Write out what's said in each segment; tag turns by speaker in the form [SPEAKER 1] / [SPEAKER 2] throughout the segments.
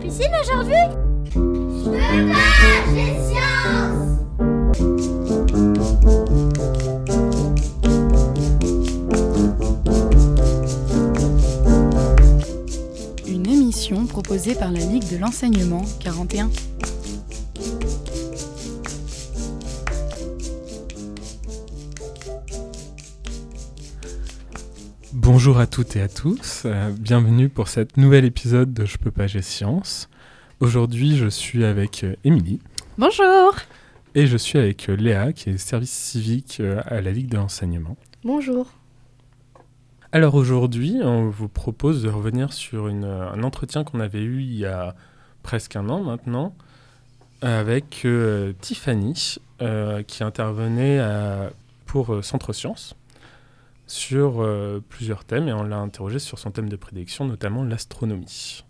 [SPEAKER 1] piscine aujourd'hui Je peux pas, j'ai science
[SPEAKER 2] Une émission proposée par la Ligue de l'enseignement 41.
[SPEAKER 3] Bonjour à toutes et à tous, euh, bienvenue pour cet nouvel épisode de Je peux pas, j'ai science. Aujourd'hui, je suis avec euh, Émilie.
[SPEAKER 4] Bonjour.
[SPEAKER 3] Et je suis avec euh, Léa, qui est service civique euh, à la Ligue de l'enseignement.
[SPEAKER 4] Bonjour.
[SPEAKER 3] Alors aujourd'hui, on vous propose de revenir sur une, euh, un entretien qu'on avait eu il y a presque un an maintenant, avec euh, Tiffany, euh, qui intervenait à- pour euh, Centre Sciences sur euh, plusieurs thèmes, et on l'a interrogée sur son thème de prédilection, notamment l'astronomie.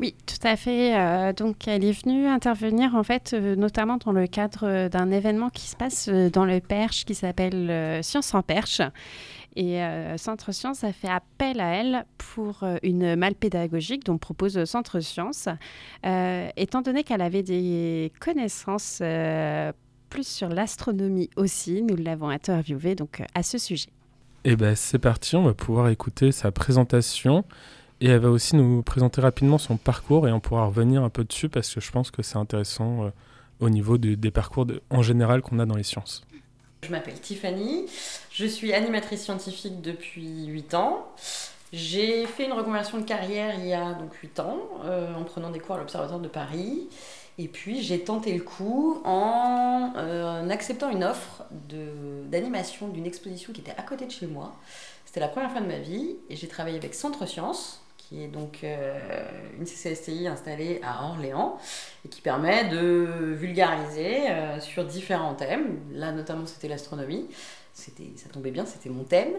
[SPEAKER 4] Oui, tout à fait. Euh, donc, elle est venue intervenir, en fait, euh, notamment dans le cadre d'un événement qui se passe dans le Perche, qui s'appelle Science en Perche. Et Centre Sciences a fait appel à elle pour une malle pédagogique dont propose Centre Sciences, euh, étant donné qu'elle avait des connaissances plus sur l'astronomie aussi. Nous l'avons interviewée donc à ce sujet.
[SPEAKER 3] Et ben c'est parti, on va pouvoir écouter sa présentation et elle va aussi nous présenter rapidement son parcours et on pourra revenir un peu dessus parce que je pense que c'est intéressant euh, au niveau de- des parcours en général qu'on a dans les sciences.
[SPEAKER 5] Je m'appelle Tiffany, je suis animatrice scientifique depuis 8 ans. J'ai fait une reconversion de carrière il y a donc 8 ans euh, en prenant des cours à l'Observatoire de Paris. Et puis j'ai tenté le coup en, euh, acceptant une offre d'animation d'une exposition qui était à côté de chez moi. C'était la première fois de ma vie et j'ai travaillé avec Centre Sciences, qui est donc euh, une CCSTI installée à Orléans et qui permet de vulgariser euh, sur différents thèmes. Là, notamment, c'était l'astronomie. C'était, ça tombait bien, c'était mon thème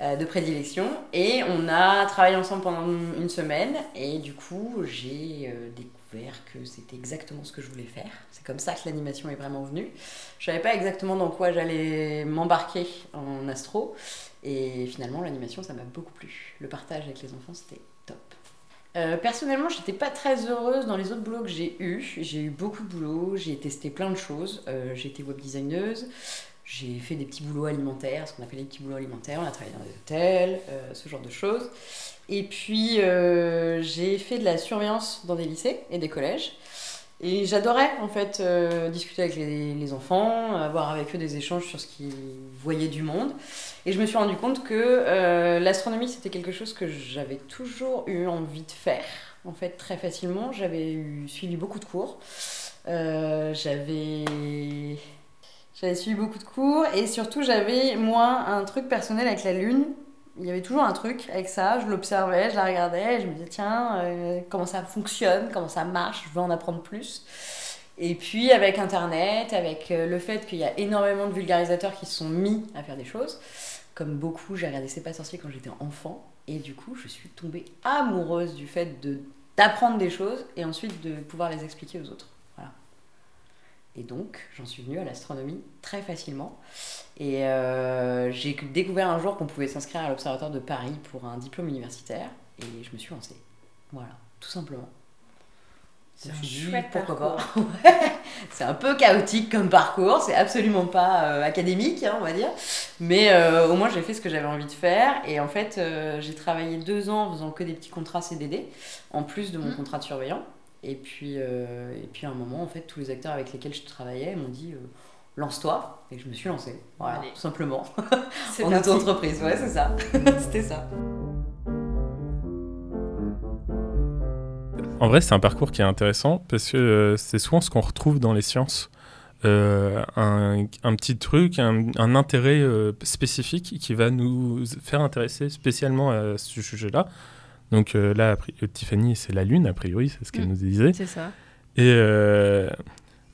[SPEAKER 5] euh, de prédilection. Et on a travaillé ensemble pendant une semaine. Et du coup, j'ai euh, découvert que c'était exactement ce que je voulais faire. C'est comme ça que l'animation est vraiment venue. Je savais pas exactement dans quoi j'allais m'embarquer en astro. Et finalement, l'animation, ça m'a beaucoup plu. Le partage avec les enfants, c'était top. Euh, personnellement, j'étais pas très heureuse dans les autres boulots que j'ai eus. J'ai eu beaucoup de boulots, j'ai testé plein de choses. Euh, j'ai été web designeuse, j'ai fait des petits boulots alimentaires, ce qu'on appelle les petits boulots alimentaires. On a travaillé dans des hôtels, euh, ce genre de choses. Et puis, euh, j'ai fait de la surveillance dans des lycées et des collèges. Et j'adorais en fait euh, discuter avec les, les enfants, avoir avec eux des échanges sur ce qu'ils voyaient du monde. Et je me suis rendu compte que l'astronomie, c'était quelque chose que j'avais toujours eu envie de faire, en fait, très facilement. J'avais suivi beaucoup de cours. J'avais... J'avais suivi beaucoup de cours et surtout j'avais moi un truc personnel avec la lune. Il y avait toujours un truc avec ça, je l'observais, je la regardais, je me disais tiens euh, comment ça fonctionne, comment ça marche, je veux en apprendre plus. Et puis avec internet, avec euh, le fait qu'il y a énormément de vulgarisateurs qui se sont mis à faire des choses, comme beaucoup, j'ai regardé C'est pas sorcier quand j'étais enfant. Et du coup, je suis tombée amoureuse du fait d'apprendre des choses et ensuite de pouvoir les expliquer aux autres. Et donc, j'en suis venue à l'astronomie très facilement. Et euh, j'ai découvert un jour qu'on pouvait s'inscrire à l'Observatoire de Paris pour un diplôme universitaire. Et je me suis lancée. Voilà, tout simplement.
[SPEAKER 4] C'est un chouette
[SPEAKER 5] pourquoi
[SPEAKER 4] parcours.
[SPEAKER 5] C'est un peu chaotique comme parcours, c'est absolument pas euh, académique, hein, on va dire. Mais euh, au moins, j'ai fait ce que j'avais envie de faire. Et en fait, j'ai travaillé deux ans en faisant que des petits contrats CDD, en plus de mon
[SPEAKER 4] Mhm.
[SPEAKER 5] contrat de surveillant. Et puis, euh, et puis à un moment, en fait, tous les acteurs avec lesquels je travaillais m'ont dit euh, lance-toi. Et je me suis lancée, voilà,
[SPEAKER 4] Allez.
[SPEAKER 5] tout simplement.
[SPEAKER 4] C'est
[SPEAKER 5] en auto-entreprise, ouais, c'est ça. C'était ça.
[SPEAKER 3] En vrai, c'est un parcours qui est intéressant parce que euh, c'est souvent ce qu'on retrouve dans les sciences. Euh, un, un petit truc, un, un intérêt euh, spécifique qui va nous faire intéresser spécialement à ce sujet-là. Donc euh, là, euh, Tiffany, c'est la Lune, a priori, c'est ce qu'elle
[SPEAKER 4] Mm.
[SPEAKER 3] nous disait.
[SPEAKER 4] C'est ça.
[SPEAKER 3] Et euh,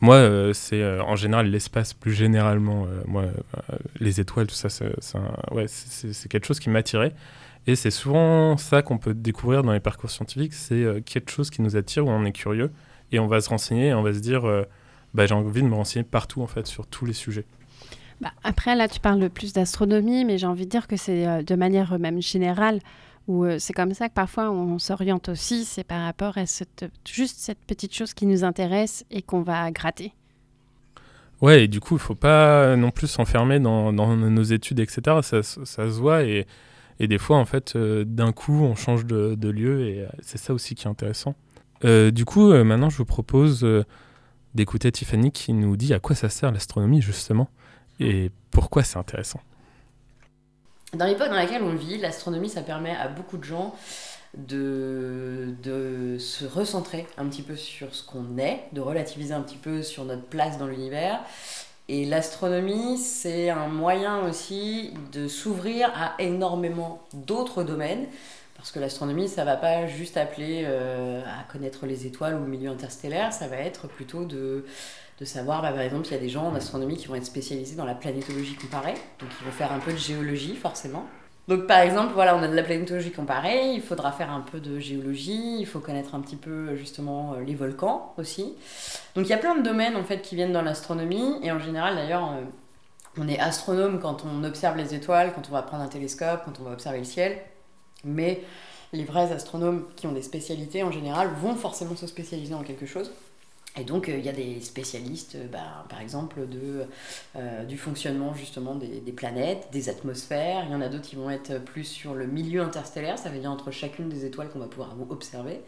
[SPEAKER 3] moi, euh, c'est euh, en général l'espace plus généralement. euh, moi, euh, les étoiles, tout ça, c'est c'est un- ouais, c'est- c'est c'est quelque chose qui m'attirait. Et c'est souvent ça qu'on peut découvrir dans les parcours scientifiques, c'est euh, quelque chose qui nous attire, où on est curieux, et on va se renseigner, et on va se dire, euh, bah, j'ai envie de me renseigner partout, en fait, sur tous les sujets.
[SPEAKER 4] Bah, après, là, tu parles plus d'astronomie, mais j'ai envie de dire que c'est euh, de manière même générale Ou c'est comme ça que parfois on s'oriente aussi, c'est par rapport à cette, juste cette petite chose qui nous intéresse et qu'on va gratter.
[SPEAKER 3] Ouais, et du coup, il faut pas non plus s'enfermer dans, nos études, etc. Ça, ça, se voit et, des fois, en fait, d'un coup, on change de, de lieu et c'est ça aussi qui est intéressant. du coup, maintenant, je vous propose d'écouter Tiffany qui nous dit à quoi ça sert l'astronomie justement et pourquoi c'est intéressant.
[SPEAKER 5] Dans l'époque dans laquelle on vit, l'astronomie, ça permet à beaucoup de gens de, de se recentrer un petit peu sur ce qu'on est, de relativiser un petit peu sur notre place dans l'univers. Et l'astronomie, c'est un moyen aussi de s'ouvrir à énormément d'autres domaines parce que l'astronomie, ça va pas juste appeler euh, à connaître les étoiles ou le milieu interstellaire, ça va être plutôt de, de savoir, bah, par exemple, il y a des gens en astronomie qui vont être spécialisés dans la planétologie comparée, donc ils vont faire un peu de géologie forcément. Donc par exemple, voilà, on a de la planétologie comparée, il faudra faire un peu de géologie, il faut connaître un petit peu justement euh, les volcans aussi. Donc il y a plein de domaines en fait qui viennent dans l'astronomie, et en général d'ailleurs, euh, on est astronome quand on observe les étoiles, quand on va prendre un télescope, quand on va observer le ciel. Mais les vrais astronomes qui ont des spécialités en général vont forcément se spécialiser en quelque chose. Et donc, euh, il y a des spécialistes, euh, bah, par exemple, de, euh, du fonctionnement justement des, des, planètes, des atmosphères. Il y en a d'autres qui vont être plus sur le milieu interstellaire, ça veut dire entre chacune des étoiles qu'on va pouvoir observer.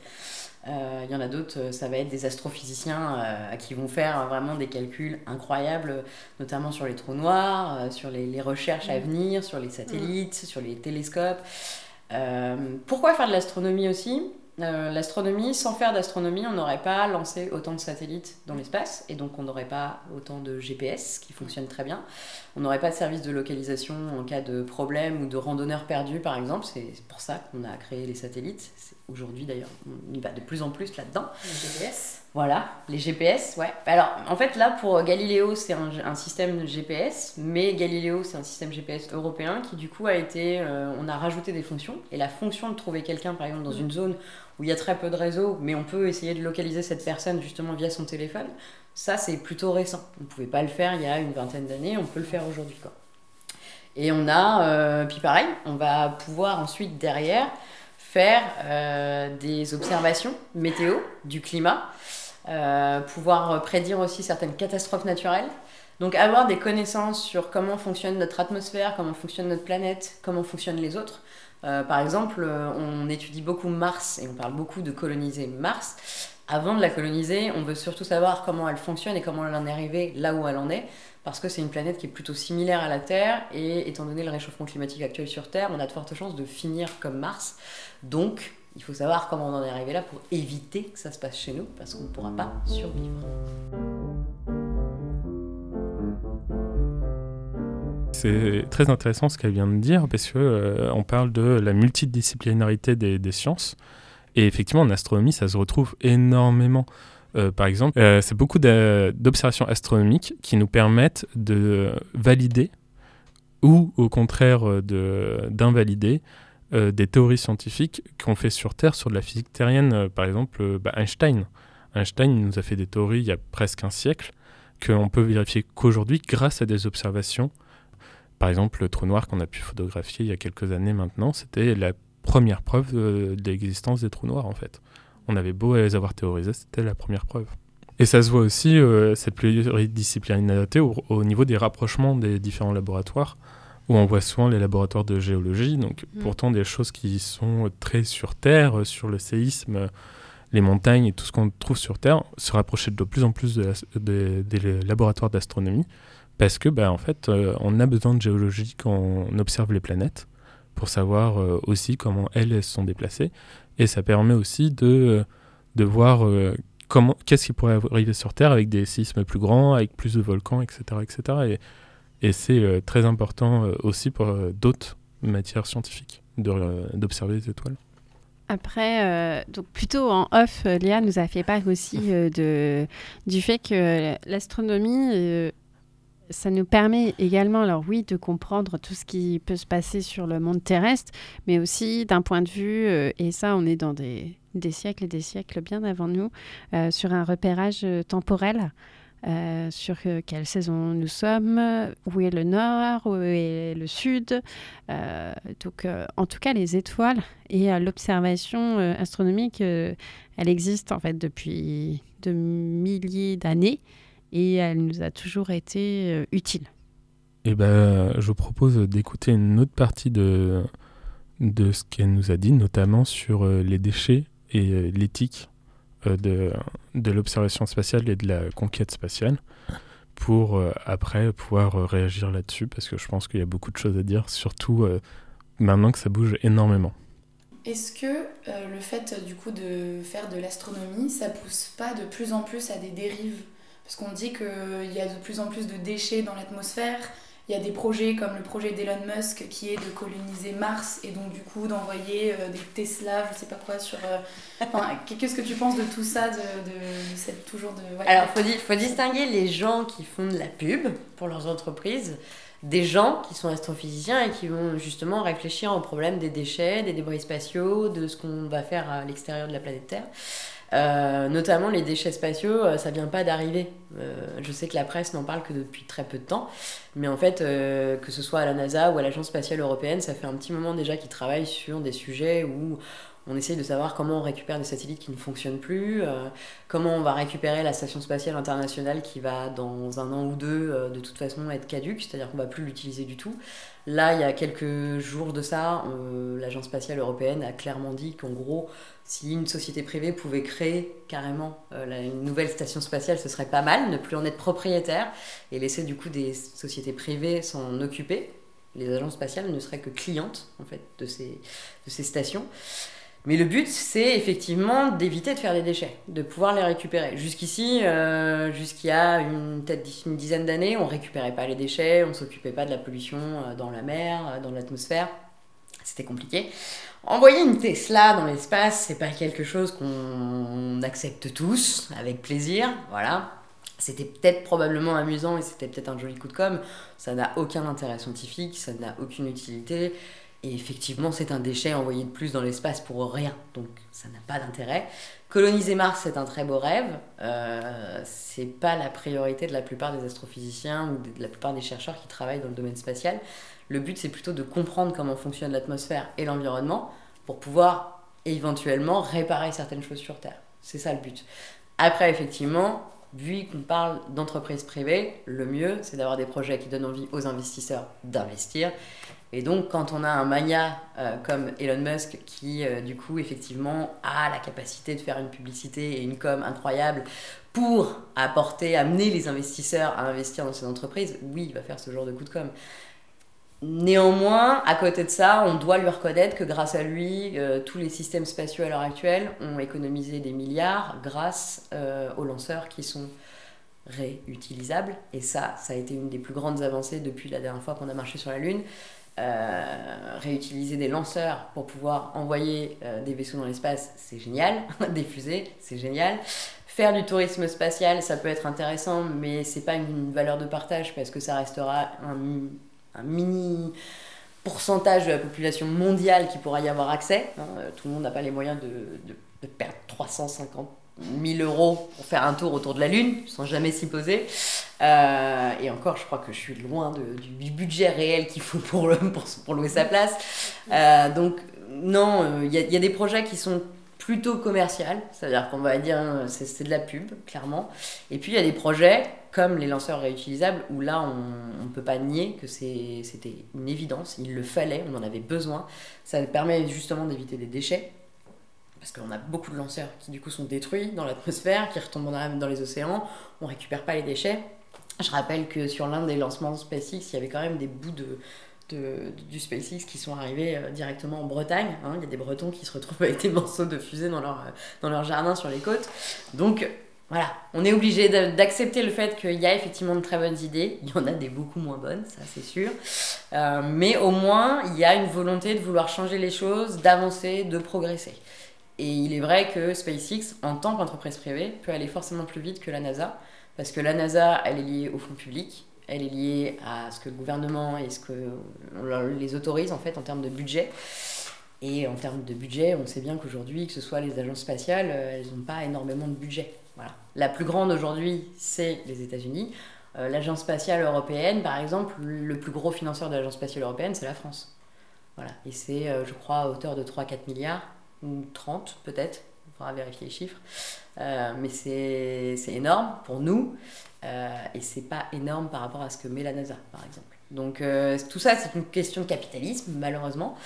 [SPEAKER 5] Il y en a d'autres, ça va être des astrophysiciens qui vont faire vraiment des calculs incroyables, notamment sur les trous noirs, sur les, les recherches à mmh. venir, sur les satellites, sur les télescopes. Pourquoi faire de l'astronomie aussi? Euh, L'astronomie, sans faire d'astronomie, on n'aurait pas lancé autant de satellites dans l'espace et donc on n'aurait pas autant de GPS qui fonctionnent très bien. On n'aurait pas de service de localisation en cas de problème ou de randonneur perdu par exemple. C'est pour ça qu'on a créé les satellites. Aujourd'hui d'ailleurs, on y va de plus en plus là-dedans.
[SPEAKER 4] GPS
[SPEAKER 5] voilà, les GPS, ouais. Alors, en fait, là, pour Galileo, c'est un, système GPS, mais Galileo, c'est un système GPS européen qui, du coup, a été. Euh, on a rajouté des fonctions. Et la fonction de trouver quelqu'un, par exemple, dans une zone où il y a très peu de réseau, mais on peut essayer de localiser cette personne justement via son téléphone, ça, c'est plutôt récent. On ne pouvait pas le faire il y a une vingtaine d'années, on peut le faire aujourd'hui, quoi. Et on a. Euh, puis pareil, on va pouvoir ensuite, derrière, faire euh, des observations météo du climat. Euh, pouvoir prédire aussi certaines catastrophes naturelles. Donc avoir des connaissances sur comment fonctionne notre atmosphère, comment fonctionne notre planète, comment fonctionnent les autres. Euh, par exemple, euh, on étudie beaucoup Mars et on parle beaucoup de coloniser Mars. Avant de la coloniser, on veut surtout savoir comment elle fonctionne et comment elle en est arrivée là où elle en est, parce que c'est une planète qui est plutôt similaire à la Terre, et étant donné le réchauffement climatique actuel sur Terre, on a de fortes chances de finir comme Mars. Donc, il faut savoir comment on en est arrivé là pour éviter que ça se passe chez nous, parce qu'on ne pourra pas survivre.
[SPEAKER 3] C'est très intéressant ce qu'elle vient de dire, parce qu'on euh, parle de la multidisciplinarité des, sciences. Et effectivement, en astronomie, ça se retrouve énormément. Euh, par exemple, euh, c'est beaucoup d'observations astronomiques qui nous permettent de valider ou au contraire d'invalider euh, des théories scientifiques qu'on fait sur Terre, sur de la physique terrienne. Euh, par exemple, euh, bah, Einstein. Einstein nous a fait des théories il y a presque un siècle qu'on peut vérifier qu'aujourd'hui grâce à des observations. Par exemple, le trou noir qu'on a pu photographier il y a quelques années maintenant, c'était la première preuve de, l'existence des trous noirs en fait. On avait beau les avoir théorisés, c'était la première preuve. Et ça se voit aussi, cette pluridisciplinarité, au, niveau des rapprochements des différents laboratoires où on voit souvent les laboratoires de géologie, donc mm. pourtant des choses qui sont très sur Terre, sur le séisme, les montagnes et tout ce qu'on trouve sur Terre, se rapprocher de plus en plus des laboratoires d'astronomie, parce que bah, en fait, euh, on a besoin de géologie quand on observe les planètes, pour savoir euh, aussi comment elles, elles, sont déplacées, et ça permet aussi de, de voir euh, comment, qu'est-ce qui pourrait arriver sur Terre avec des séismes plus grands, avec plus de volcans, etc. etc. Et, et c'est euh, très important euh, aussi pour euh, d'autres matières scientifiques d'observer les étoiles.
[SPEAKER 4] Après, donc plutôt en off, Léa nous a fait part aussi de, du fait que l'astronomie, ça nous permet également, alors oui, de comprendre tout ce qui peut se passer sur le monde terrestre, mais aussi d'un point de vue, et ça on est dans des, des, siècles et des siècles bien avant nous, sur un repérage temporel. Euh, sur quelle saison nous sommes, où est le nord, où est le sud. donc, en tout cas, les étoiles et l'observation astronomique, elle existe en fait depuis de milliers d'années et elle nous a toujours été utile.
[SPEAKER 3] Eh ben, je vous propose d'écouter une autre partie de, de ce qu'elle nous a dit, notamment sur euh, les déchets et euh, l'éthique euh, de, de l'observation spatiale et de la conquête spatiale, pour après pouvoir réagir là-dessus, parce que je pense qu'il y a beaucoup de choses à dire, surtout maintenant que ça bouge énormément.
[SPEAKER 6] Est-ce que le fait du coup de faire de l'astronomie, ça pousse pas de plus en plus à des dérives? Parce qu'on dit qu'il y a de plus en plus de déchets dans l'atmosphère, il y a des projets comme le projet d'Elon Musk qui est de coloniser Mars et donc du coup d'envoyer euh, des Tesla, je sais pas quoi, sur. Euh, qu'est-ce que tu penses de tout ça, de, de, toujours de.
[SPEAKER 5] Alors, il faut, faut distinguer les gens qui font de la pub pour leurs entreprises des gens qui sont astrophysiciens et qui vont justement réfléchir au problème des déchets, des débris spatiaux, de ce qu'on va faire à l'extérieur de la planète Terre. Euh, notamment les déchets spatiaux, euh, ça vient pas d'arriver. Euh, je sais que la presse n'en parle que depuis très peu de temps, mais en fait, que ce soit à la NASA ou à l'Agence spatiale européenne, ça fait un petit moment déjà qu'ils travaillent sur des sujets où on essaye de savoir comment on récupère des satellites qui ne fonctionnent plus, comment on va récupérer la station spatiale internationale qui va dans un an ou deux de toute façon être caduque, c'est-à-dire qu'on va plus l'utiliser du tout. Là, il y a quelques jours de ça, l'Agence spatiale européenne a clairement dit qu'en gros, si une société privée pouvait créer carrément euh, une nouvelle station spatiale, ce serait pas mal, ne plus en être propriétaire et laisser du coup des sociétés privées s'en occuper. Les agences spatiales ne seraient que clientes en fait de ces, de ces stations. Mais le but, c'est effectivement d'éviter de faire des déchets, de pouvoir les récupérer. Jusqu'ici, euh, une, dizaine d'années, on récupérait pas les déchets, on s'occupait pas de la pollution euh, dans la mer, dans l'atmosphère. C'était compliqué. Envoyer une Tesla dans l'espace, c'est pas quelque chose qu'on accepte tous avec plaisir, voilà. C'était peut-être probablement amusant et c'était peut-être un joli coup de com. Ça n'a aucun intérêt scientifique, ça n'a aucune utilité. Et effectivement, c'est un déchet envoyé de plus dans l'espace pour rien, donc ça n'a pas d'intérêt. Coloniser Mars, c'est un très beau rêve. Euh, c'est pas la priorité de la plupart des astrophysiciens ou de la plupart des chercheurs qui travaillent dans le domaine spatial. Le but, c'est plutôt de comprendre comment fonctionne l'atmosphère et l'environnement pour pouvoir éventuellement réparer certaines choses sur Terre. C'est ça le but. Après, effectivement, vu qu'on parle d'entreprises privées, le mieux, c'est d'avoir des projets qui donnent envie aux investisseurs d'investir. Et donc, quand on a un mania euh, comme Elon Musk qui, euh, du coup, effectivement, a la capacité de faire une publicité et une com incroyable pour apporter, amener les investisseurs à investir dans ces entreprises, oui, il va faire ce genre de coup de com'. Néanmoins, à côté de ça, on doit lui reconnaître que grâce à lui, euh, tous les systèmes spatiaux à l'heure actuelle ont économisé des milliards grâce aux lanceurs qui sont réutilisables. Et ça, ça a été une des plus grandes avancées depuis la dernière fois qu'on a marché sur la Lune. Euh, réutiliser des lanceurs pour pouvoir envoyer des vaisseaux dans l'espace, c'est génial. des fusées, c'est génial. Faire du tourisme spatial, ça peut être intéressant, mais c'est pas une valeur de partage parce que ça restera un mini pourcentage de la population mondiale qui pourra y avoir accès. Hein. Euh, tout le monde n'a pas les moyens de, de, perdre 350 000 euros pour faire un tour autour de la Lune, sans jamais s'y poser. Euh, et encore, je crois que je suis loin du budget réel qu'il faut pour, pour, louer sa place. Euh, donc, non, il y, a des projets qui sont plutôt commercial, c'est-à-dire qu'on va dire c'est de la pub, clairement. Et puis il y a des projets comme les lanceurs réutilisables où là on ne peut pas nier que c'était une évidence, il le fallait, on en avait besoin. Ça permet justement d'éviter des déchets, parce qu'on a beaucoup de lanceurs qui du coup sont détruits dans l'atmosphère, qui retombent dans, les océans, on récupère pas les déchets. Je rappelle que sur l'un des lancements SpaceX, il y avait quand même des bouts de, du SpaceX qui sont arrivés euh, directement en Bretagne. Hein. Il y a des Bretons qui se retrouvent avec des morceaux de fusée dans leur, euh, dans leur jardin sur les côtes. Donc voilà, on est obligé d'accepter le fait qu'il y a effectivement de très bonnes idées. Il y en a des beaucoup moins bonnes, ça c'est sûr. Euh, mais au moins, il y a une volonté de vouloir changer les choses, d'avancer, de progresser. Et il est vrai que SpaceX, en tant qu'entreprise privée, peut aller forcément plus vite que la NASA. Parce que la NASA, elle est liée au fonds public elle est liée à ce que le gouvernement et ce que les autorise en fait en termes de budget. Et en termes de budget, on sait bien qu'aujourd'hui, que ce soit les agences spatiales, euh, elles n'ont pas énormément de budget. Voilà. La plus grande aujourd'hui, c'est les États-Unis. Euh, l'agence spatiale européenne, par exemple, le plus gros financeur de l'agence spatiale européenne, c'est la France. Voilà. Et c'est, euh, je crois, à hauteur de 3-4 milliards, ou 30 peut-être, il faudra vérifier les chiffres. Euh, mais c'est c'est énorme pour nous, euh, et c'est pas énorme par rapport à ce que met la NASA, par exemple. Donc euh, tout ça, c'est une question de capitalisme, malheureusement,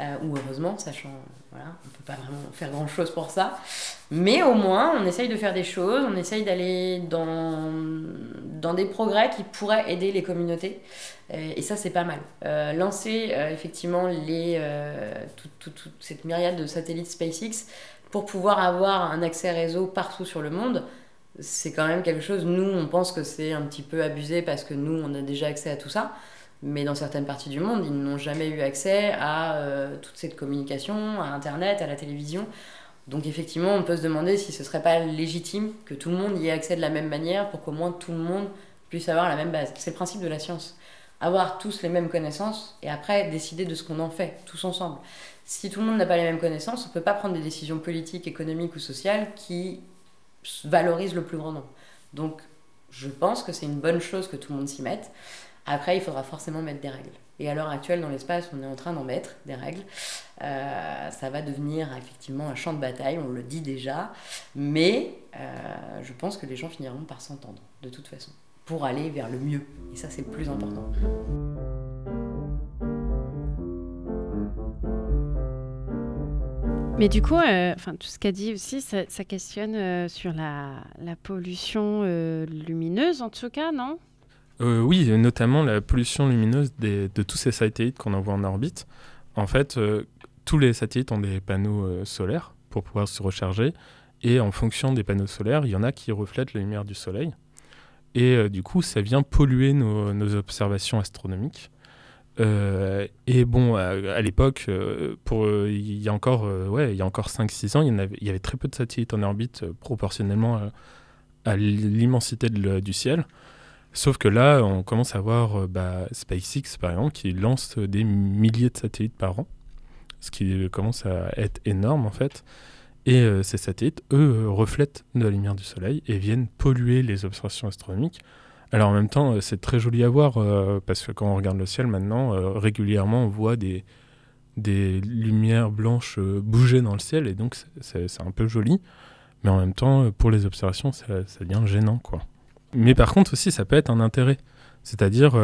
[SPEAKER 5] euh, ou heureusement, sachant, voilà, on peut pas vraiment faire grand-chose pour ça. Mais au moins, on essaye de faire des choses, on essaye d'aller dans, dans des progrès qui pourraient aider les communautés. Euh, et ça, c'est pas mal. Lancer effectivement les, toute, toute cette myriade de satellites SpaceX pour pouvoir avoir un accès réseau partout sur le monde, c'est quand même quelque chose. Nous, on pense que c'est un petit peu abusé parce que nous, on a déjà accès à tout ça. Mais dans certaines parties du monde, ils n'ont jamais eu accès à euh, toute cette communication, à Internet, à la télévision. Donc effectivement, on peut se demander si ce serait pas légitime que tout le monde y ait accès de la même manière pour qu'au moins tout le monde puisse avoir la même base. C'est le principe de la science. Avoir tous les mêmes connaissances et après décider de ce qu'on en fait, tous ensemble. Si tout le monde n'a pas les mêmes connaissances, on ne peut pas prendre des décisions politiques, économiques ou sociales qui valorisent le plus grand nombre. Donc je pense que c'est une bonne chose que tout le monde s'y mette. Après, il faudra forcément mettre des règles. Et à l'heure actuelle, dans l'espace, on est en train d'en mettre des règles. Euh, ça va devenir effectivement un champ de bataille, on le dit déjà. Mais euh, je pense que les gens finiront par s'entendre, de toute façon, pour aller vers le mieux. Et ça, c'est le plus important.
[SPEAKER 4] Mais du coup, euh, tout ce qu'a dit aussi, ça, questionne euh, sur la, pollution euh, lumineuse, en tout cas, non?
[SPEAKER 3] Oui, notamment la pollution lumineuse de tous ces satellites qu'on envoie en orbite. En fait, tous les satellites ont des panneaux solaires pour pouvoir se recharger. Et en fonction des panneaux solaires, il y en a qui reflètent la lumière du soleil. Et du coup, ça vient polluer nos observations astronomiques. Euh, et bon, à, l'époque, euh, euh, il y a encore, ouais, y a encore 5-6 ans, il y, avait, y avait très peu de satellites en orbite proportionnellement à, l'immensité du ciel. Sauf que là, on commence à voir bah, SpaceX, par exemple, qui lance des milliers de satellites par an, ce qui commence à être énorme en fait. Et ces satellites, eux, reflètent de la lumière du Soleil et viennent polluer les observations astronomiques. Alors en même temps, euh, c'est très joli à voir, euh, parce que quand on regarde le ciel maintenant, euh, régulièrement, on voit des, des lumières blanches bouger dans le ciel, et donc c'est- un peu joli. Mais en même temps, pour les observations, ça, devient gênant, quoi. Mais par contre aussi, ça peut être un intérêt. C'est-à-dire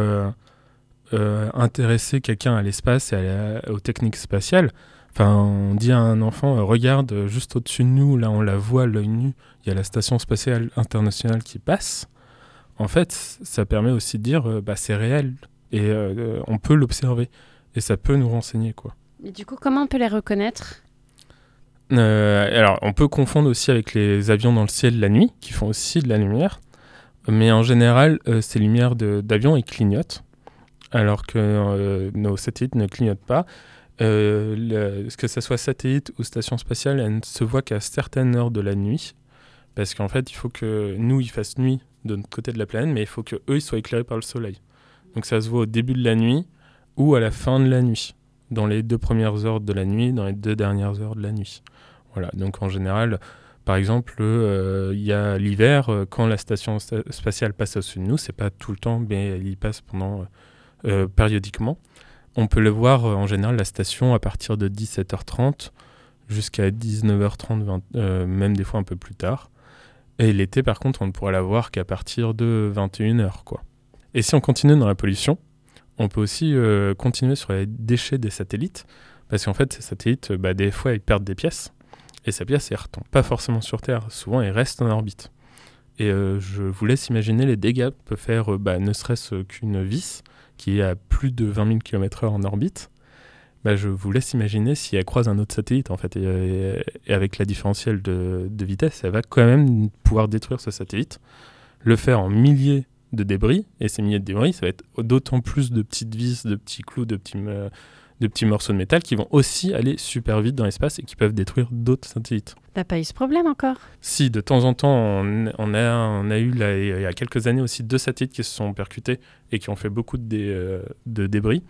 [SPEAKER 3] intéresser quelqu'un à l'espace et à aux techniques spatiales. Enfin, on dit à un enfant, regarde, juste au-dessus de nous, là on la voit l'œil nu, il y a la station spatiale internationale qui passe. En fait, ça permet aussi de dire, euh, bah, c'est réel et euh, euh, on peut l'observer et ça peut nous renseigner, quoi.
[SPEAKER 4] Mais du coup, comment on peut les reconnaître?
[SPEAKER 3] Euh, alors, on peut confondre aussi avec les avions dans le ciel la nuit, qui font aussi de la lumière. Mais en général, euh, ces lumières d'avion, ils clignotent, alors que euh, nos satellites ne clignotent pas. Le- que ce soit satellite ou station spatiale, elle ne se voit qu'à certaines heures de la nuit. Parce qu'en fait, il faut que nous, il fasse nuit de notre côté de la planète, mais il faut que eux, ils soient éclairés par le soleil. Donc ça se voit au début de la nuit ou à la fin de la nuit. Dans les deux premières heures de la nuit, dans les deux dernières heures de la nuit. Voilà, donc en général, par exemple, euh, il y a l'hiver, euh, quand la station sta- spatiale passe au-dessus de nous, c'est pas tout le temps, mais elle y passe pendant euh, périodiquement. On peut le voir en général, la station à partir de 17h30 jusqu'à 19h30, 20, euh, même des fois un peu plus tard. Et l'été, par contre, on ne pourra la voir qu'à partir de 21h. Quoi. Et si on continue dans la pollution, on peut aussi euh, continuer sur les déchets des satellites, parce qu'en fait, ces satellites, bah, des fois, ils perdent des pièces. Et ces pièces, elles ne pas forcément sur Terre. Souvent, elles restent en orbite. Et euh, je vous laisse imaginer les dégâts que peut faire euh, bah, ne serait-ce qu'une vis qui est à plus de 20 000 km/h en orbite. Bah, je vous laisse imaginer si elle croise un autre satellite, en fait, et, avec la différentielle de, de vitesse, elle va quand même pouvoir détruire ce satellite, le faire en milliers de débris, et ces milliers de débris, ça va être d'autant plus de petites vis, de petits clous, de petits, de petits morceaux de métal qui vont aussi aller super vite dans l'espace et qui peuvent détruire d'autres satellites.
[SPEAKER 4] T'as pas eu ce problème encore?
[SPEAKER 3] Si de temps en temps on, on a, on a eu là, il y a quelques années aussi deux satellites qui se sont percutés et qui ont fait beaucoup de, dé- euh, de débris.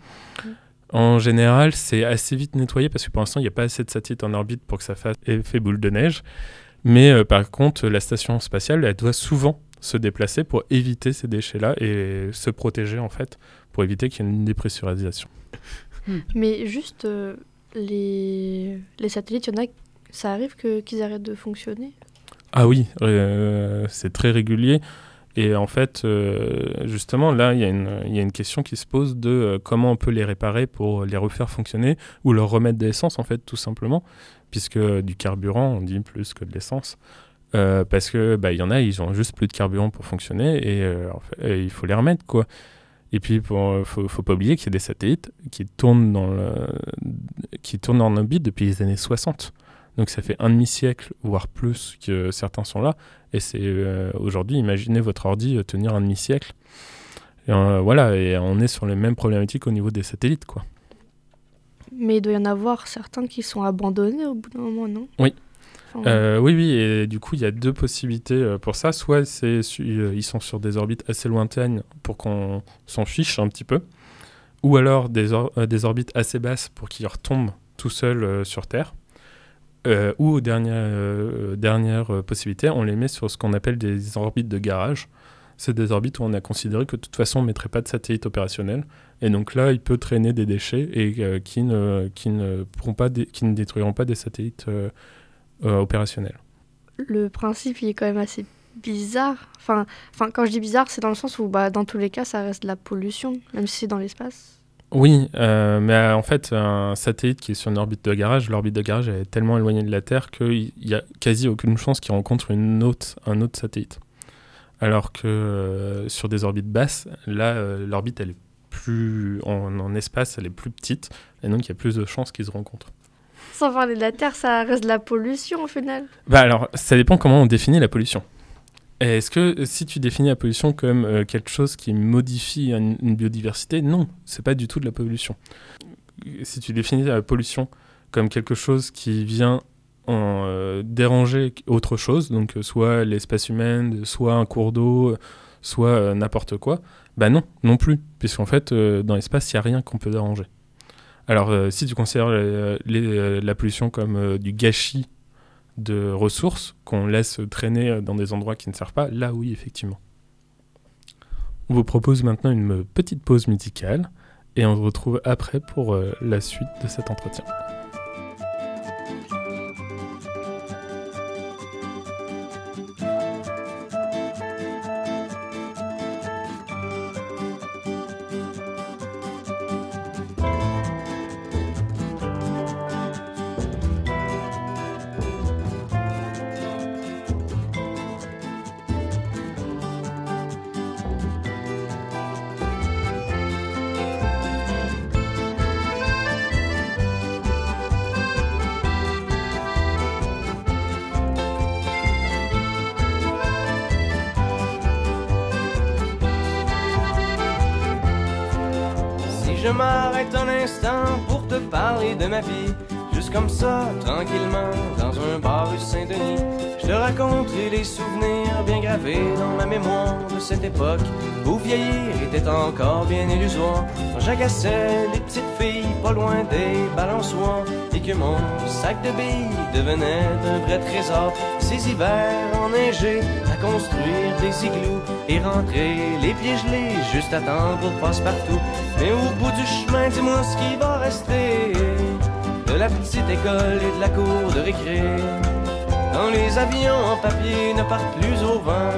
[SPEAKER 3] En général, c'est assez vite nettoyé parce que pour l'instant, il n'y a pas assez de satellites en orbite pour que ça fasse effet boule de neige. Mais euh, par contre, la station spatiale, elle doit souvent se déplacer pour éviter ces déchets-là et se protéger en fait, pour éviter qu'il y ait une dépressurisation.
[SPEAKER 7] Mais juste, euh, les... les satellites, il y en a, ça arrive que- qu'ils arrêtent de fonctionner?
[SPEAKER 3] Ah oui, euh, c'est très régulier. Et en fait, euh, justement, là, il y, a une- question qui se pose de euh, comment on peut les réparer pour les refaire fonctionner ou leur remettre de l'essence, en fait, tout simplement, puisque du carburant, on dit plus que de l'essence. Euh, parce que bah, y en a, ils ont juste plus de carburant pour fonctionner et, euh, il faut les remettre, quoi. Et puis, il faut, faut pas oublier qu'il y a des satellites qui tournent, dans le, qui tournent en orbite depuis les années 60. Donc ça fait un demi-siècle, voire plus, que certains sont là. Et c'est euh, aujourd'hui, imaginez votre ordi euh, tenir un demi-siècle. Et, euh, voilà, et on est sur les mêmes problématiques au niveau des satellites, quoi.
[SPEAKER 7] Mais il doit y en avoir certains qui sont abandonnés au bout d'un moment, non?
[SPEAKER 3] Oui.
[SPEAKER 7] Enfin,
[SPEAKER 3] Euh, oui, oui, et du coup, il y a deux possibilités pour ça. Soit c'est ils sont sur des orbites assez lointaines pour qu'on s'en fiche un petit peu, ou alors des, or- des orbites assez basses pour qu'ils retombent tout seuls sur Terre. Euh, ou dernière, euh, euh, possibilité, on les met sur ce qu'on appelle des orbites de garage. C'est des orbites où on a considéré que de toute façon on ne mettrait pas de satellite opérationnel. Et donc là, il peut traîner des déchets et euh, qui, ne, qui, ne pourront pas qui ne détruiront pas des satellites opérationnels.
[SPEAKER 7] Le principe, il est quand même assez bizarre. Enfin, enfin quand je dis bizarre, c'est dans le sens où, bah, dans tous les cas, ça reste de la pollution, même si c'est dans l'espace.
[SPEAKER 3] Oui, euh, mais euh, en fait, un satellite qui est sur une orbite de garage, l'orbite de garage est tellement éloignée de la Terre qu'il n'y a quasi aucune chance qu'il rencontre une autre, un autre satellite. Alors que euh, sur des orbites basses, là, l'orbite, elle est plus en, en espace, elle est plus petite, et donc il y a plus de chances qu'ils se rencontrent.
[SPEAKER 7] Sans parler de la Terre, ça reste de la pollution au final.
[SPEAKER 3] Bah alors, ça dépend comment on définit la pollution. Est-ce que si tu définis la pollution comme euh, quelque chose qui modifie une, biodiversité, non, c'est pas du tout de la pollution. Si tu définis la pollution comme quelque chose qui vient en, euh, déranger autre chose, donc euh, soit l'espèce humaine, soit un cours d'eau, soit n'importe quoi, bah non, non plus, puisqu'en fait, dans l'espace, il n'y a rien qu'on peut déranger. Alors, si tu considères la pollution comme du gâchis de ressources qu'on laisse traîner euh, dans des endroits qui ne servent pas, là oui, effectivement. On vous propose maintenant une petite pause musicale et on se retrouve après pour euh, la suite de cet entretien.
[SPEAKER 8] Les souvenirs bien gravés dans ma mémoire de cette époque où vieillir était encore bien illusoire. Quand j'agaçais les petites filles pas loin des balançoires et que mon sac de billes devenait un vrai trésor. Ces hivers enneigés à construire des igloos et rentrer les pieds gelés juste à temps pour passe-partout. Mais au bout du chemin, dis-moi ce qui va rester de la petite école et de la cour de récré. Quand les avions en papier ne partent plus au vent,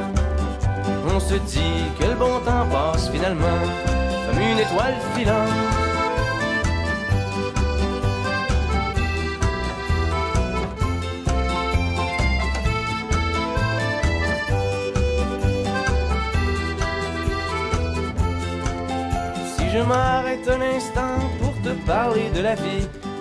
[SPEAKER 8] on se dit que le bon temps passe finalement comme une étoile filante. Si je m'arrête un instant pour te parler de la vie,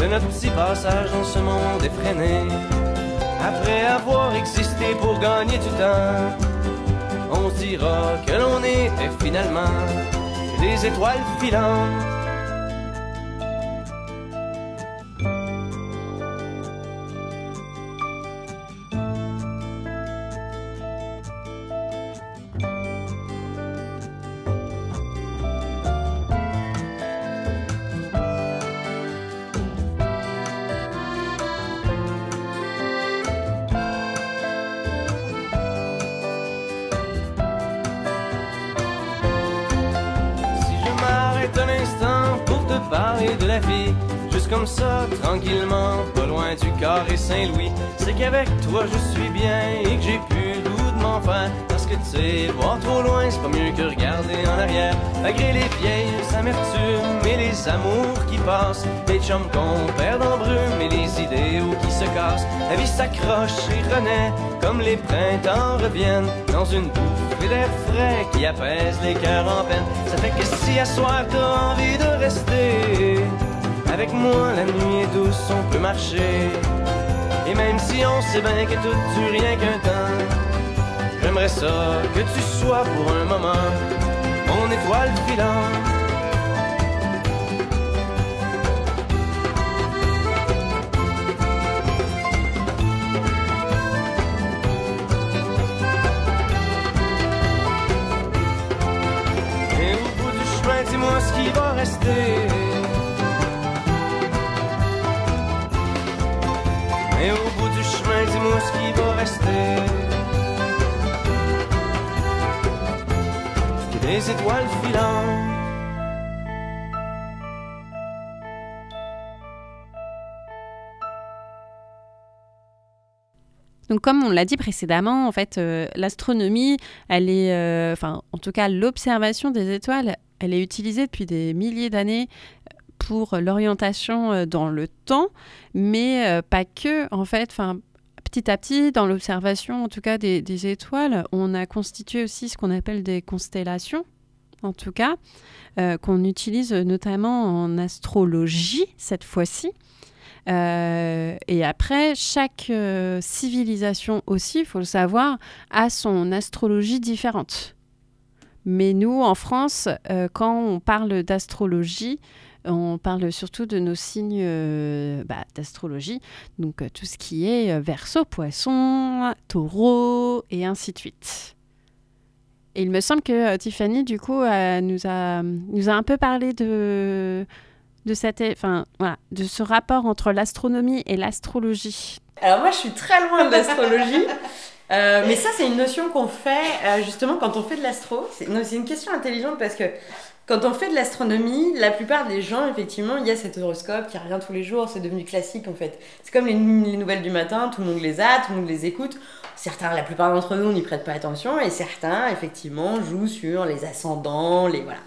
[SPEAKER 8] de notre petit passage dans ce monde effréné. Après avoir existé pour gagner du temps, on dira que l'on était finalement des étoiles filantes. De la vie, juste comme ça, tranquillement, pas loin du carré Saint-Louis, c'est qu'avec toi je suis bien et que j'ai pu le faire. Parce que tu sais, voir trop loin, c'est pas mieux que regarder en arrière. Malgré les vieilles amertumes et les amours qui passent, les chums qu'on perd en brume et les idéaux qui se cassent, la vie s'accroche et renaît comme les printemps reviennent dans une bouffée d'air frais qui apaise les cœurs en peine. Ça fait que si à soir t'as envie de rester avec moi, la nuit est douce, on peut marcher. Et même si on sait bien que tout dure rien qu'un temps, j'aimerais ça que tu sois pour un moment mon étoile filante. Rester. Et au bout du chemin, dis-moi ce qui va rester. Des étoiles filantes.
[SPEAKER 4] Donc, comme on l'a dit précédemment, en fait, euh, l'astronomie, elle est, euh, enfin, en tout cas, l'observation des étoiles, elle est utilisée depuis des milliers d'années pour l'orientation euh, dans le temps, mais euh, pas que. En fait, enfin, petit à petit, dans l'observation, en tout cas, des, étoiles, on a constitué aussi ce qu'on appelle des constellations, en tout cas, euh, qu'on utilise notamment en astrologie cette fois-ci. Euh, et après, chaque euh, civilisation aussi, il faut le savoir, a son astrologie différente. Mais nous, en France, euh, quand on parle d'astrologie, on parle surtout de nos signes euh, bah, d'astrologie, donc euh, tout ce qui est verso, poisson, taureau, et ainsi de suite. Et il me semble que Tiffany, du coup, nous, a, nous a un peu parlé de, de, cette, enfin, voilà, de ce rapport entre l'astronomie et l'astrologie.
[SPEAKER 5] Alors moi, je suis très loin de l'astrologie. Euh, mais ça, c'est une notion qu'on fait euh, justement quand on fait de l'astro. C'est une question intelligente parce que quand on fait de l'astronomie, la plupart des gens, effectivement, il y a cet horoscope qui revient tous les jours, c'est devenu classique en fait. C'est comme les, les nouvelles du matin, tout le monde les a, tout le monde les écoute. Certains, la plupart d'entre nous, n'y prêtent pas attention et certains, effectivement, jouent sur les ascendants, les voilà.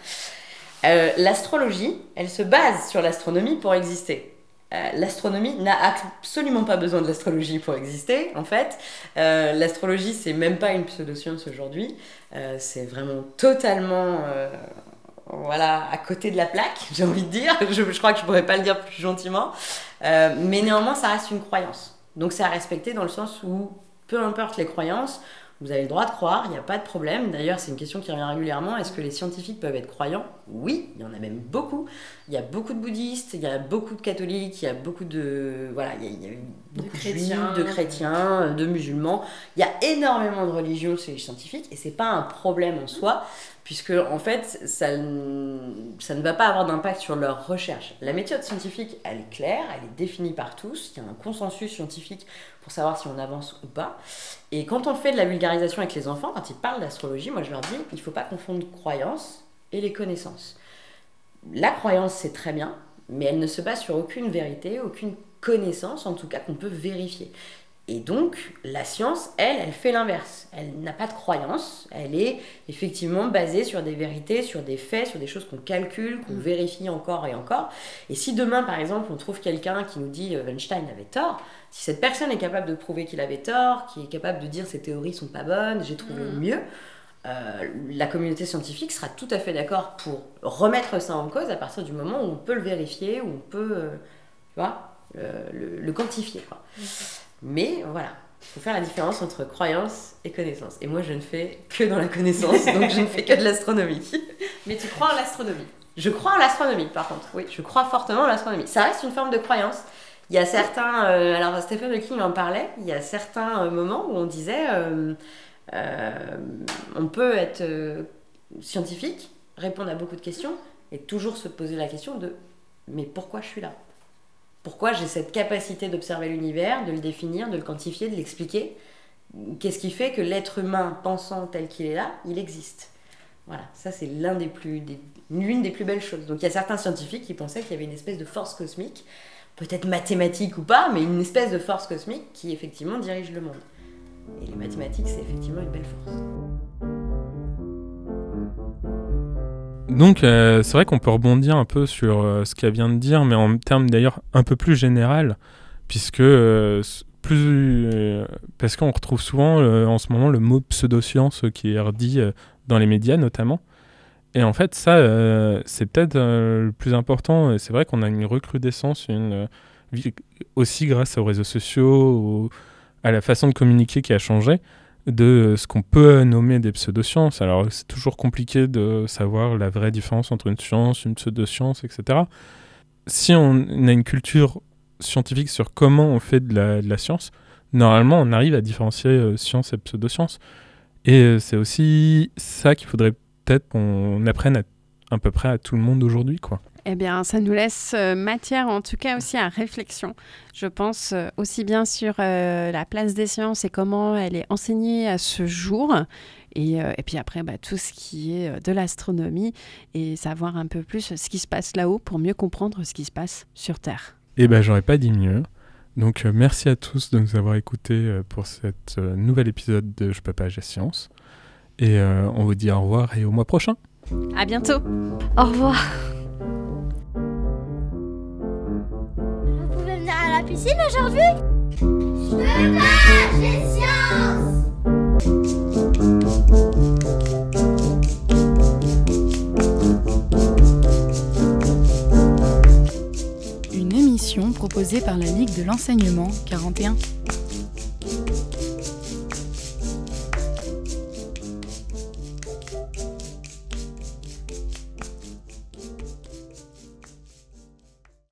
[SPEAKER 5] Euh, l'astrologie, elle se base sur l'astronomie pour exister. Euh, l'astronomie n'a absolument pas besoin de l'astrologie pour exister, en fait. Euh, l'astrologie, c'est même pas une pseudo-science aujourd'hui. Euh, c'est vraiment totalement, voilà, à côté de la plaque, j'ai envie de dire. Je, je crois que je pourrais pas le dire plus gentiment. Mais néanmoins, ça reste une croyance. Donc c'est à respecter dans le sens où, peu importe les croyances, vous avez le droit de croire, il n'y a pas de problème. D'ailleurs, c'est une question qui revient régulièrement. Est-ce que les scientifiques peuvent être croyants? Oui, il y en a même beaucoup. Il y a beaucoup de bouddhistes, il y a beaucoup de catholiques, il y a beaucoup de... Voilà, il y a, beaucoup de,
[SPEAKER 6] chrétiens.
[SPEAKER 5] juifs, de chrétiens, de musulmans. Il y a énormément de religions chez les scientifiques et c'est pas un problème en soi puisque en fait ça, ça ne va pas avoir d'impact sur leur recherche. La méthode scientifique, elle est claire, elle est définie par tous, il y a un consensus scientifique pour savoir si on avance ou pas. Et quand on fait de la vulgarisation avec les enfants, quand ils parlent d'astrologie, moi je leur dis il ne faut pas confondre croyance et les connaissances. La croyance c'est très bien, mais elle ne se base sur aucune vérité, aucune connaissance en tout cas qu'on peut vérifier. Et donc, la science, elle, elle fait l'inverse. Elle n'a pas de croyance. Elle est effectivement basée sur des vérités, sur des faits, sur des choses qu'on calcule, qu'on vérifie encore et encore. Et si demain, par exemple, on trouve quelqu'un qui nous dit euh, Einstein avait tort, si cette personne est capable de prouver qu'il avait tort, qui est capable de dire ces théories sont pas bonnes, j'ai trouvé mieux, euh, la communauté scientifique sera tout à fait d'accord pour remettre ça en cause à partir du moment où on peut le vérifier, où on peut euh, tu vois, le, le quantifier. Quoi. Mais voilà, il faut faire la différence entre croyance et connaissance. Et moi, je ne fais que dans la connaissance, donc je ne fais que de l'astronomie.
[SPEAKER 9] Mais tu crois en l'astronomie
[SPEAKER 5] Je crois en l'astronomie, par contre. Oui, je crois fortement en l'astronomie. Ça reste une forme de croyance. Il y a certains, euh, alors Stephen Hawking en parlait, il y a certains euh, moments où on disait, euh, euh, on peut être euh, scientifique, répondre à beaucoup de questions, et toujours se poser la question de, mais pourquoi je suis là? Pourquoi j'ai cette capacité d'observer l'univers, de le définir, de le quantifier, de l'expliquer Qu'est-ce qui fait que l'être humain pensant tel qu'il est là, il existe Voilà, ça c'est l'une des plus belles choses. Donc il y a certains scientifiques qui pensaient qu'il y avait une espèce de force cosmique, peut-être mathématique ou pas, mais une espèce de force cosmique qui effectivement dirige le monde. Et les mathématiques, c'est effectivement une belle force.
[SPEAKER 3] Donc, euh, c'est vrai qu'on peut rebondir un peu sur euh, ce qu'elle vient de dire, mais en termes d'ailleurs un peu plus général, puisque euh, plus, euh, parce qu'on retrouve souvent euh, en ce moment le mot pseudoscience qui est redit dans les médias notamment. Et en fait, ça, c'est peut-être le plus important. C'est vrai qu'on a une recrudescence, une, aussi grâce aux réseaux sociaux, au- à la façon de communiquer qui a changé de ce qu'on peut nommer des pseudosciences. Alors, c'est toujours compliqué de savoir la vraie différence entre une science, une pseudoscience, etc. Si on a une culture scientifique sur comment on fait de la, de la science, normalement, on arrive à différencier euh, science et pseudoscience. Et euh, c'est aussi ça qu'il faudrait peut-être qu'on apprenne à, à peu près à tout le monde aujourd'hui, quoi.
[SPEAKER 4] Eh bien, ça nous laisse euh, matière, en tout cas aussi à réflexion. Je pense euh, aussi bien sur euh, la place des sciences et comment elle est enseignée à ce jour. Et, euh, et puis après, bah, tout ce qui est euh, de l'astronomie et savoir un peu plus ce qui se passe là-haut pour mieux comprendre ce qui se passe sur Terre.
[SPEAKER 3] Eh ben, j'aurais pas dit mieux. Donc, euh, merci à tous de nous avoir écoutés pour cet euh, nouvel épisode de Je peux pas, j'ai science. Et euh, on vous dit au revoir et au mois prochain.
[SPEAKER 4] À bientôt!
[SPEAKER 7] Au revoir.
[SPEAKER 1] Piscine aujourd'hui Je science
[SPEAKER 2] Une émission proposée par la Ligue de l'enseignement 41.